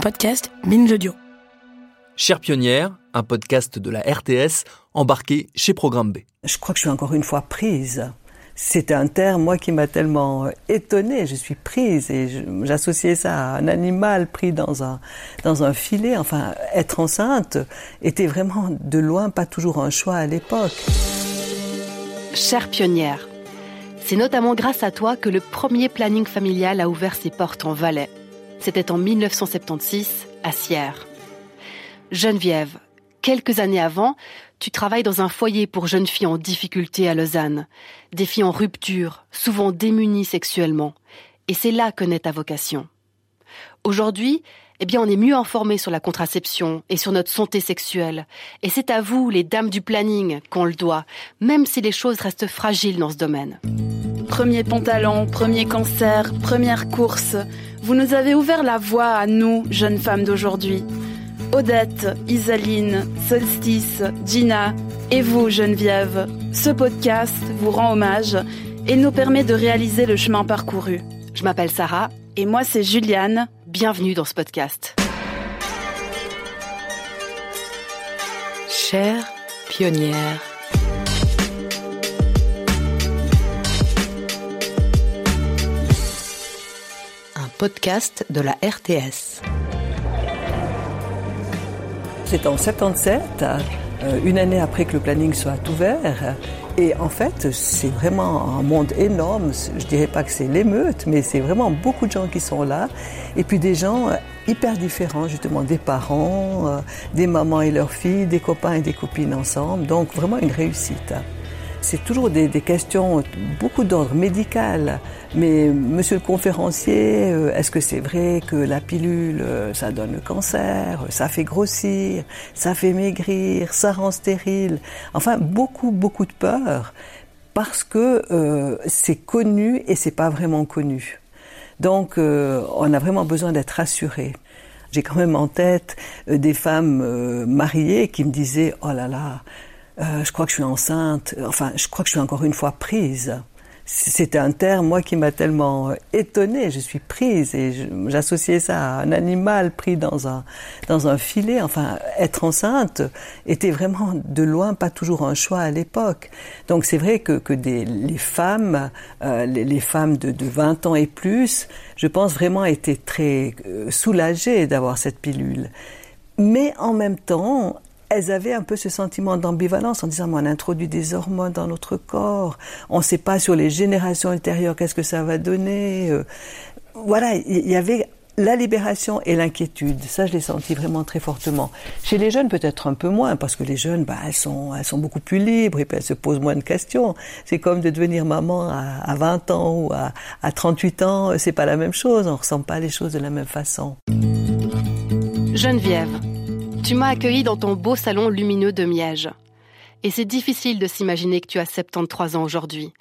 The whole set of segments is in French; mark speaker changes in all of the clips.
Speaker 1: Podcast Binge Audio.
Speaker 2: Chère pionnière, un podcast de la RTS embarqué chez Programme B.
Speaker 3: Je crois que je suis encore une fois prise. C'est un terme, moi, qui m'a tellement euh, étonnée. Je suis prise et j'associais ça à un animal pris dans un, dans un filet. Enfin, être enceinte était vraiment de loin pas toujours un choix à l'époque.
Speaker 4: Chère pionnière, c'est notamment grâce à toi que le premier planning familial a ouvert ses portes en Valais. C'était en 1976 à Sierre. Geneviève, quelques années avant, tu travailles dans un foyer pour jeunes filles en difficulté à Lausanne, des filles en rupture, souvent démunies sexuellement. Et c'est là que naît ta vocation. Aujourd'hui, eh bien, on est mieux informé sur la contraception et sur notre santé sexuelle. Et c'est à vous, les dames du planning, qu'on le doit, même si les choses restent fragiles dans ce domaine.
Speaker 5: Premier pantalon, premier cancer, première course. Vous nous avez ouvert la voie à nous, jeunes femmes d'aujourd'hui. Odette, Isaline, Solstice, Gina et vous, Geneviève. Ce podcast vous rend hommage et nous permet de réaliser le chemin parcouru.
Speaker 4: Je m'appelle Sarah,
Speaker 5: Et moi, c'est Juliane.
Speaker 4: bienvenue dans ce podcast.
Speaker 1: Chère pionnière. Podcast de la RTS.
Speaker 3: C'est en 77, euh, une année après que le planning soit ouvert. Et en fait, c'est vraiment un monde énorme. Je dirais pas que c'est l'émeute, mais c'est vraiment beaucoup de gens qui sont là. Et puis des gens euh, hyper différents, justement, des parents, euh, des mamans et leurs filles, des copains et des copines ensemble. Donc vraiment une réussite. C'est toujours des, des questions, beaucoup d'ordre médical. Mais monsieur le conférencier, euh, est-ce que c'est vrai que la pilule, euh, ça donne le cancer, ça fait grossir, ça fait maigrir, ça rend stérile? Enfin, beaucoup, beaucoup de peur parce que euh, c'est connu et c'est pas vraiment connu. Donc, euh, on a vraiment besoin d'être rassuré. J'ai quand même en tête euh, des femmes euh, mariées qui me disaient Oh là là, euh, je crois que je suis enceinte. Enfin, je crois que je suis encore une fois prise. C'était un terme, moi, qui m'a tellement euh, étonnée. Je suis prise et j'associais ça à un animal pris dans un, dans un filet. Enfin, être enceinte était vraiment de loin pas toujours un choix à l'époque. Donc c'est vrai que, que les femmes, euh, les, femmes de, de 20 ans et plus, je pense vraiment étaient très soulagées d'avoir cette pilule. Mais en même temps, elles avaient un peu ce sentiment d'ambivalence en disant on introduit des hormones dans notre corps, on ne sait pas sur les générations ultérieures qu'est-ce que ça va donner. Euh, Voilà, il y avait la libération et l'inquiétude. Ça, je l'ai senti vraiment très fortement. Chez les jeunes, peut-être un peu moins, parce que les jeunes, bah, elles sont, beaucoup plus libres et puis elles se posent moins de questions. C'est comme de devenir maman à, à 20 ans ou à, à 38 ans, c'est pas la même chose. On ressent pas les choses de la même façon.
Speaker 4: Geneviève, tu m'as accueilli dans ton beau salon lumineux de Miège. Et c'est difficile de s'imaginer que tu as 73 ans aujourd'hui.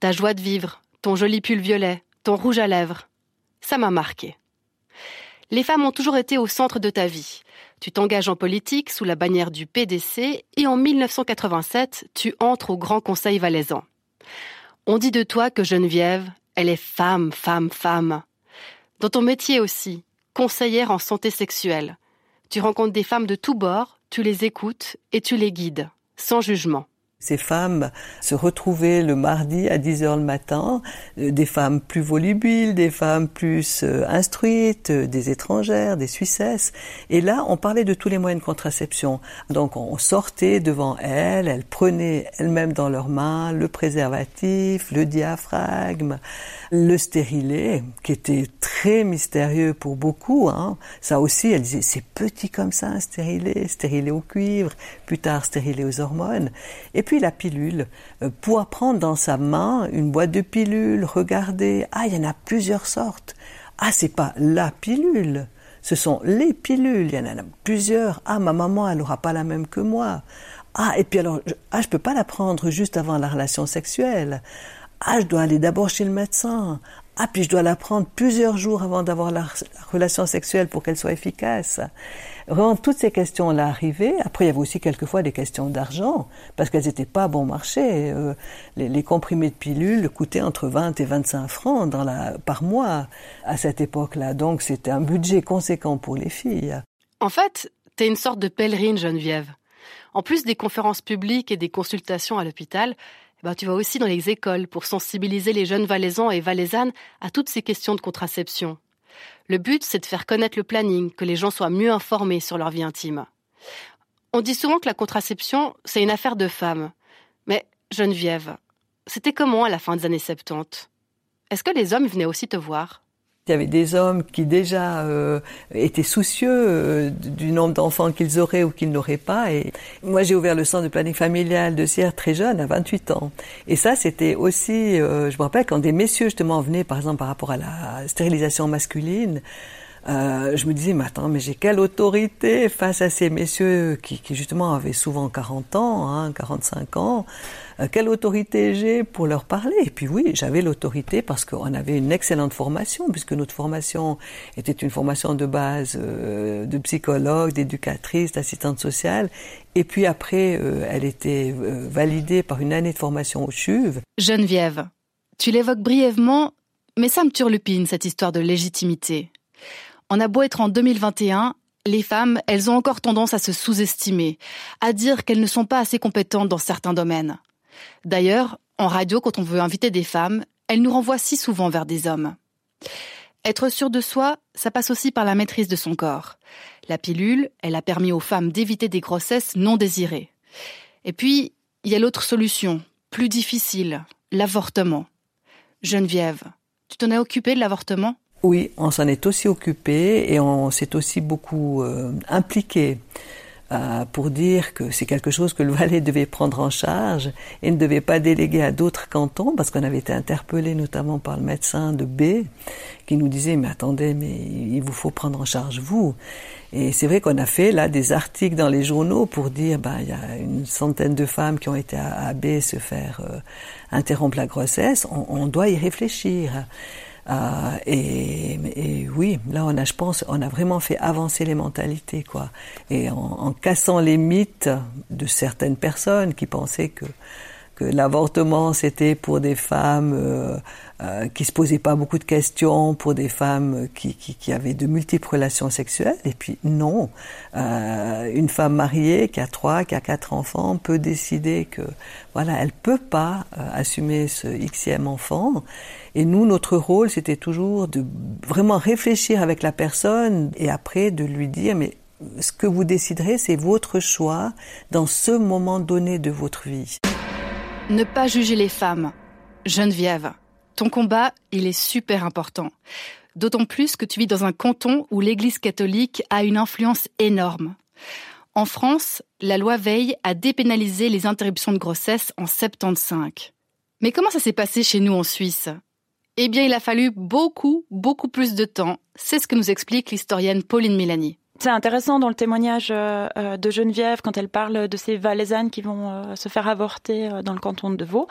Speaker 4: Ta joie de vivre, ton joli pull violet, ton rouge à lèvres, ça m'a marqué. Les femmes ont toujours été au centre de ta vie. Tu t'engages en politique sous la bannière du PDC et en 1987, tu entres au Grand Conseil valaisan. On dit de toi que Geneviève, elle est femme, femme, femme. Dans ton métier aussi, conseillère en santé sexuelle. Tu rencontres des femmes de tous bords, tu les écoutes et tu les guides, sans jugement.
Speaker 3: Ces femmes se retrouvaient le mardi à 10 heures le matin, euh, des femmes plus volubiles, des femmes plus euh, instruites, euh, des étrangères, des Suissesses. Et là, on parlait de tous les moyens de contraception. Donc, on sortait devant elles, elles prenaient elles-mêmes dans leurs mains le préservatif, le diaphragme, le stérilet, qui était très mystérieux pour beaucoup. Hein. Ça aussi, elles disaient, c'est petit comme ça, un stérilet, stérilet au cuivre, plus tard stérilet aux hormones. Et puis, la pilule, euh, pouvoir prendre dans sa main une boîte de pilules, regarder, ah, il y en a plusieurs sortes. Ah, c'est pas la pilule, ce sont les pilules, il y en a plusieurs. Ah, ma maman, elle n'aura pas la même que moi. Ah, et puis alors, je, ah, je peux pas la prendre juste avant la relation sexuelle. Ah, je dois aller d'abord chez le médecin. Ah, puis je dois la prendre plusieurs jours avant d'avoir la, relation sexuelle pour qu'elle soit efficace. Vraiment, toutes ces questions-là arrivaient. Après, il y avait aussi quelquefois des questions d'argent, parce qu'elles n'étaient pas bon marché. Euh, les, comprimés de pilules coûtaient entre 20 et 25 francs par mois à cette époque-là. Donc, c'était un budget conséquent pour les filles.
Speaker 4: En fait, t'es une sorte de pèlerine, Geneviève. En plus des conférences publiques et des consultations à l'hôpital, bah, tu vas aussi dans les écoles pour sensibiliser les jeunes valaisans et valaisannes à toutes ces questions de contraception. Le but, c'est de faire connaître le planning, que les gens soient mieux informés sur leur vie intime. On dit souvent que la contraception, c'est une affaire de femmes. Mais, Geneviève, c'était comment à la fin des années 70 Est-ce que les hommes venaient aussi te voir?
Speaker 3: Il y avait des hommes qui déjà euh, étaient soucieux euh, du nombre d'enfants qu'ils auraient ou qu'ils n'auraient pas. Et moi, j'ai ouvert le centre de planning familial de Sierre très jeune, à 28 ans. Et ça, c'était aussi, euh, je me rappelle quand des messieurs justement venaient, par exemple, par rapport à la stérilisation masculine, euh, je me disais, mais attends, mais j'ai quelle autorité face à ces messieurs qui, qui justement avaient souvent 40 ans, hein, 45 ans? Quelle autorité j'ai pour leur parler? Et puis oui, j'avais l'autorité parce qu'on avait une excellente formation, puisque notre formation était une formation de base euh, de psychologue, d'éducatrice, d'assistante sociale. Et puis après, euh, elle était validée par une année de formation au CHUV.
Speaker 4: Geneviève, tu l'évoques brièvement, mais ça me turlupine, cette histoire de légitimité. On a beau être en 2021, les femmes, elles ont encore tendance à se sous-estimer, à dire qu'elles ne sont pas assez compétentes dans certains domaines. D'ailleurs, en radio, quand on veut inviter des femmes, elles nous renvoient si souvent vers des hommes. Être sûr de soi, ça passe aussi par la maîtrise de son corps. La pilule, elle a permis aux femmes d'éviter des grossesses non désirées. Et puis, il y a l'autre solution, plus difficile, l'avortement. Geneviève, tu t'en es occupée de l'avortement?
Speaker 3: Oui, on s'en est aussi occupé et on s'est aussi beaucoup euh, impliqué euh, pour dire que c'est quelque chose que le Valais devait prendre en charge et ne devait pas déléguer à d'autres cantons parce qu'on avait été interpellé notamment par le médecin de B qui nous disait mais attendez mais il vous faut prendre en charge vous. Et c'est vrai qu'on a fait là des articles dans les journaux pour dire ben il y a une centaine de femmes qui ont été à, B se faire euh, interrompre la grossesse. On, on doit y réfléchir euh, et, oui, là, on a, je pense, on a vraiment fait avancer les mentalités, quoi. Et en cassant les mythes de certaines personnes qui pensaient que que l'avortement c'était pour des femmes euh, euh, qui se posaient pas beaucoup de questions, pour des femmes qui, qui, qui avaient de multiples relations sexuelles. Et puis non, euh, une femme mariée qui a trois, qui a quatre enfants peut décider que voilà, elle peut pas euh, assumer ce xème enfant. Et nous, notre rôle, c'était toujours de vraiment réfléchir avec la personne et après de lui dire mais ce que vous déciderez, c'est votre choix dans ce moment donné de votre vie.
Speaker 4: Ne pas juger les femmes. Geneviève, ton combat, il est super important. D'autant plus que tu vis dans un canton où l'Église catholique a une influence énorme. En France, la loi veille à dépénaliser les interruptions de grossesse en 75. Mais comment ça s'est passé chez nous en Suisse? Eh bien, il a fallu beaucoup, beaucoup plus de temps. C'est ce que nous explique l'historienne Pauline Milani.
Speaker 6: C'est intéressant dans le témoignage euh, euh, de Geneviève quand elle parle de ces Valaisannes qui vont euh, se faire avorter dans le canton de Vaud.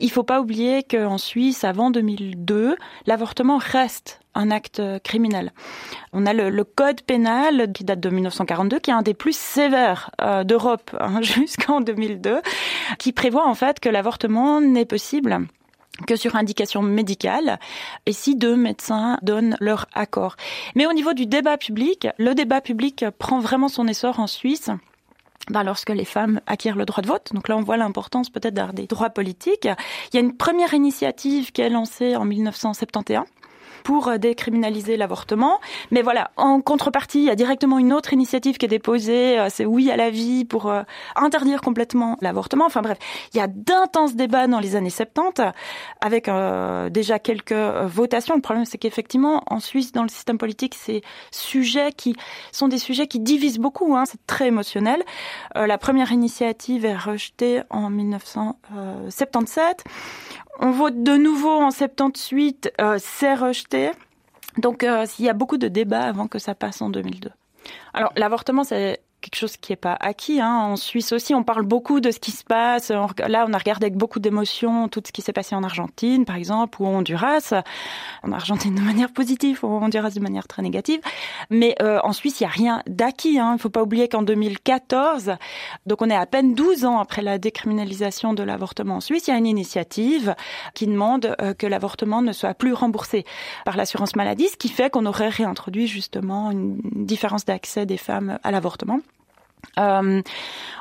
Speaker 6: Il faut pas oublier qu'en Suisse, avant 2002, l'avortement reste un acte criminel. On a le, code pénal qui date de 1942, qui est un des plus sévères d'Europe hein, jusqu'en 2002, qui prévoit en fait que l'avortement n'est possible que sur indication médicale et si deux médecins donnent leur accord. Mais au niveau du débat public, le débat public prend vraiment son essor en Suisse. Ben lorsque les femmes acquièrent le droit de vote, donc là on voit l'importance peut-être d'avoir des droits politiques. Il y a une première initiative qui est lancée en 1971 pour euh, décriminaliser l'avortement. Mais voilà, en contrepartie, il y a directement une autre initiative qui est déposée, c'est Oui à la vie pour interdire complètement l'avortement. Enfin bref, il y a d'intenses débats dans les années 70 avec déjà quelques votations. Le problème, c'est qu'effectivement, en Suisse, dans le système politique, ces sujets qui sont des sujets qui divisent beaucoup. Hein, c'est très émotionnel. la première initiative est rejetée en 1977. On vote de nouveau en 78, euh, c'est rejeté. Donc euh, il y a beaucoup de débats avant que ça passe en 2002. Alors l'avortement, c'est quelque chose qui n'est pas acquis. Hein. En Suisse aussi, on parle beaucoup de ce qui se passe. Là, on a regardé avec beaucoup d'émotion tout ce qui s'est passé en Argentine, par exemple, ou en Honduras. En Argentine de manière positive, ou en Honduras de manière très négative. Mais euh, en Suisse, il n'y a rien d'acquis. Hein. Il ne faut pas oublier qu'en 2014, donc on est à peine 12 ans après la décriminalisation de l'avortement en Suisse, il y a une initiative qui demande euh, que l'avortement ne soit plus remboursé par l'assurance maladie, ce qui fait qu'on aurait réintroduit justement une différence d'accès des femmes à l'avortement. Euh,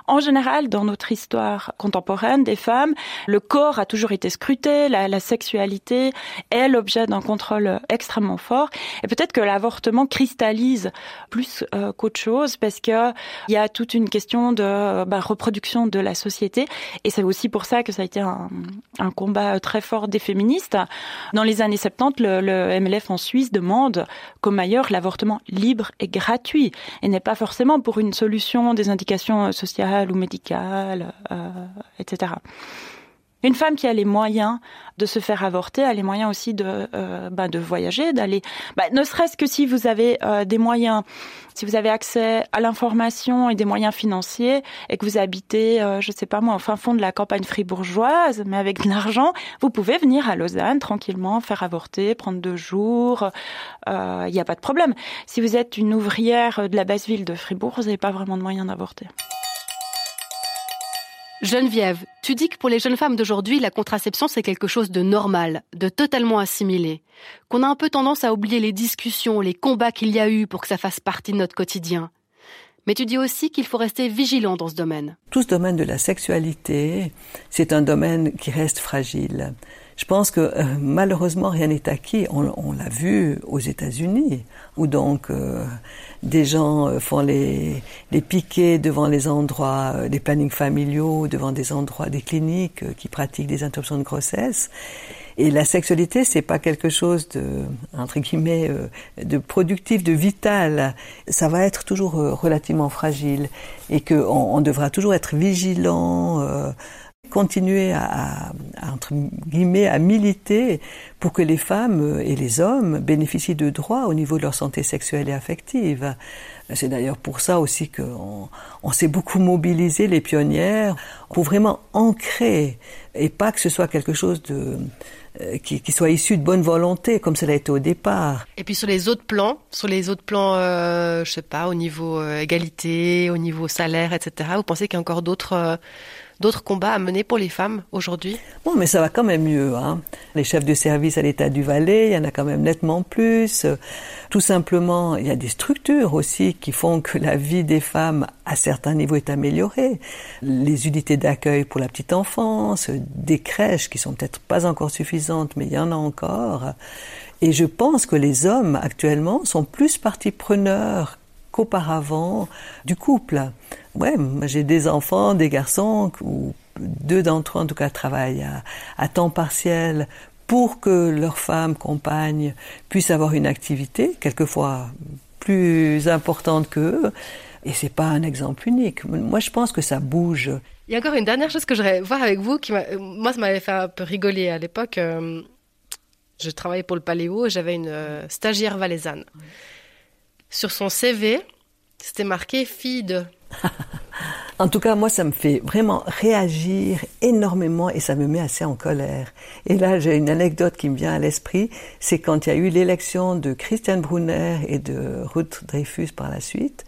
Speaker 6: en général, dans notre histoire contemporaine des femmes, le corps a toujours été scruté, la, sexualité est l'objet d'un contrôle extrêmement fort. Et peut-être que l'avortement cristallise plus euh, qu'autre chose parce que il y a toute une question de bah, reproduction de la société. Et c'est aussi pour ça que ça a été un, combat très fort des féministes. Dans les années 70, le, le MLF en Suisse demande, comme ailleurs, l'avortement libre et gratuit et n'est pas forcément pour une solution des indications sociales ou médicales, euh, etc. Une femme qui a les moyens de se faire avorter a les moyens aussi de, euh, bah, de voyager, d'aller. Bah, ne serait-ce que si vous avez euh, des moyens, si vous avez accès à l'information et des moyens financiers et que vous habitez, euh, je sais pas moi, au fin fond de la campagne fribourgeoise, mais avec de l'argent, vous pouvez venir à Lausanne tranquillement, faire avorter, prendre deux jours. Il euh, n'y a pas de problème. Si vous êtes une ouvrière de la basse ville de Fribourg, vous n'avez pas vraiment de moyens d'avorter.
Speaker 4: Geneviève, tu dis que pour les jeunes femmes d'aujourd'hui, la contraception, c'est quelque chose de normal, de totalement assimilé, qu'on a un peu tendance à oublier les discussions, les combats qu'il y a eu pour que ça fasse partie de notre quotidien. Mais tu dis aussi qu'il faut rester vigilant dans ce domaine.
Speaker 3: Tout ce domaine de la sexualité, c'est un domaine qui reste fragile. Je pense que euh, malheureusement rien n'est acquis. On, l'a vu aux États-Unis, où donc euh, des gens euh, font les, les piquets devant les endroits, des plannings familiaux, devant des endroits, des cliniques qui pratiquent des interruptions de grossesse. Et la sexualité, c'est pas quelque chose de, entre guillemets, de productif, de vital. Ça va être toujours relativement fragile et qu'on on devra toujours être vigilant continuer à, entre guillemets, à militer pour que les femmes et les hommes bénéficient de droits au niveau de leur santé sexuelle et affective. C'est d'ailleurs pour ça aussi qu'on on, s'est beaucoup mobilisé, les pionnières, pour vraiment ancrer et pas que ce soit quelque chose de euh, qui, qui, soit issu de bonne volonté, comme cela a été au départ.
Speaker 4: Et puis sur les autres plans, sur les autres plans, euh, je sais pas, au niveau euh, égalité, au niveau salaire, etc. Vous pensez qu'il y a encore d'autres euh, d'autres combats à mener pour les femmes aujourd'hui
Speaker 3: Bon, mais ça va quand même mieux. Hein. Les chefs de service à l'État du Valais, il y en a quand même nettement plus. Tout simplement, il y a des structures aussi qui font que la vie des femmes à certains niveaux est améliorée. Les unités d'accueil pour la petite enfance, des crèches qui sont peut-être pas encore suffisantes, mais il y en a encore. Et je pense que les hommes actuellement sont plus partie preneurs qu'auparavant du couple. Ouais, j'ai des enfants, des garçons, ou deux d'entre eux en tout cas travaillent à, temps partiel pour que leur femme, compagne, puisse avoir une activité, quelquefois plus importante qu'eux. Et c'est pas un exemple unique. Moi, je pense que ça bouge.
Speaker 4: Il y a encore une dernière chose que je voudrais voir avec vous, qui moi, ça m'avait fait un peu rigoler à l'époque. Euh, je travaillais pour le Paléo et j'avais une euh, stagiaire valaisanne. Sur son CV, c'était marqué fille de.
Speaker 3: en tout cas, moi, ça me fait vraiment réagir énormément et ça me met assez en colère. Et là, j'ai une anecdote qui me vient à l'esprit. C'est quand il y a eu l'élection de Christiane Brunner et de Ruth Dreyfus par la suite.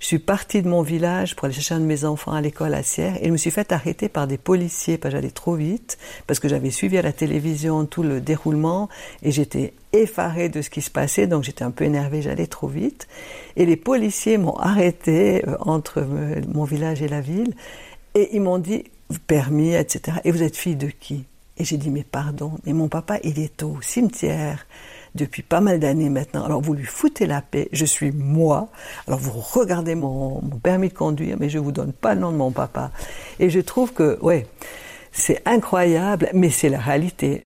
Speaker 3: Je suis partie de mon village pour aller chercher un de mes enfants à l'école à Sierre et je me suis fait arrêter par des policiers parce que j'allais trop vite, parce que j'avais suivi à la télévision tout le déroulement et j'étais effarée de ce qui se passait, donc j'étais un peu énervée, j'allais trop vite. Et les policiers m'ont arrêté euh, entre mon village et la ville et ils m'ont dit permis, etc. Et vous êtes fille de qui? Et j'ai dit mais pardon, mais mon papa il est au cimetière depuis pas mal d'années maintenant. Alors vous lui foutez la paix, je suis moi. Alors vous regardez mon, mon permis de conduire, mais je vous donne pas le nom de mon papa. Et je trouve que, ouais, c'est incroyable, mais c'est la réalité.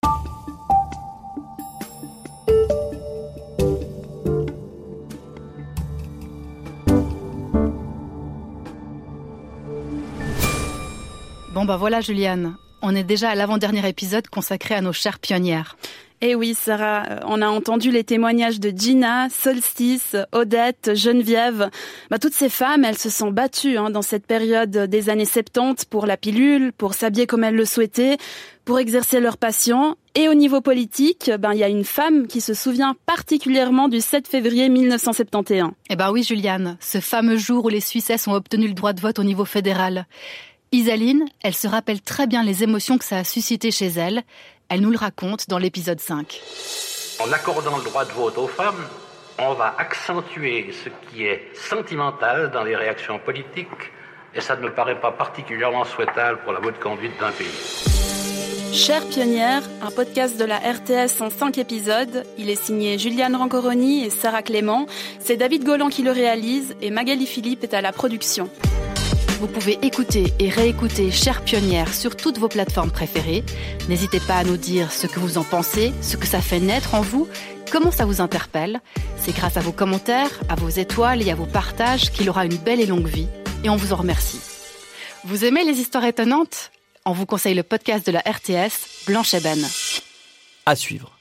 Speaker 4: Bon bah voilà Juliane, on est déjà à l'avant-dernier épisode consacré à nos chères pionnières.
Speaker 5: Eh oui, Sarah, euh, on a entendu les témoignages de Gina, Solstice, Odette, Geneviève. Bah, toutes ces femmes, elles se sont battues hein, dans cette période des années 70 pour la pilule, pour s'habiller comme elles le souhaitaient, pour exercer leur passion. Et au niveau politique, ben il y a une femme qui se souvient particulièrement du 7 février 1971.
Speaker 4: Eh ben oui, Juliane, ce fameux jour où les Suissesses ont obtenu le droit de vote au niveau fédéral. Isaline, elle se rappelle très bien les émotions que ça a suscité chez elle. Elle nous le raconte dans l'épisode 5.
Speaker 7: En accordant le droit de vote aux femmes, on va accentuer ce qui est sentimental dans les réactions politiques, et ça ne me paraît pas particulièrement souhaitable pour la bonne conduite d'un pays.
Speaker 5: Chère pionnière, un podcast de la RTS en 5 épisodes. Il est signé Juliane Rancoroni et Sarah Clément. C'est David Golan qui le réalise et Magali Philippe est à la production.
Speaker 4: Vous pouvez écouter et réécouter Chère Pionnière sur toutes vos plateformes préférées. N'hésitez pas à nous dire ce que vous en pensez, ce que ça fait naître en vous, comment ça vous interpelle. C'est grâce à vos commentaires, à vos étoiles et à vos partages qu'il aura une belle et longue vie. Et on vous en remercie. Vous aimez les histoires étonnantes? On vous conseille le podcast de la RTS, Blanche Eben.
Speaker 2: À suivre.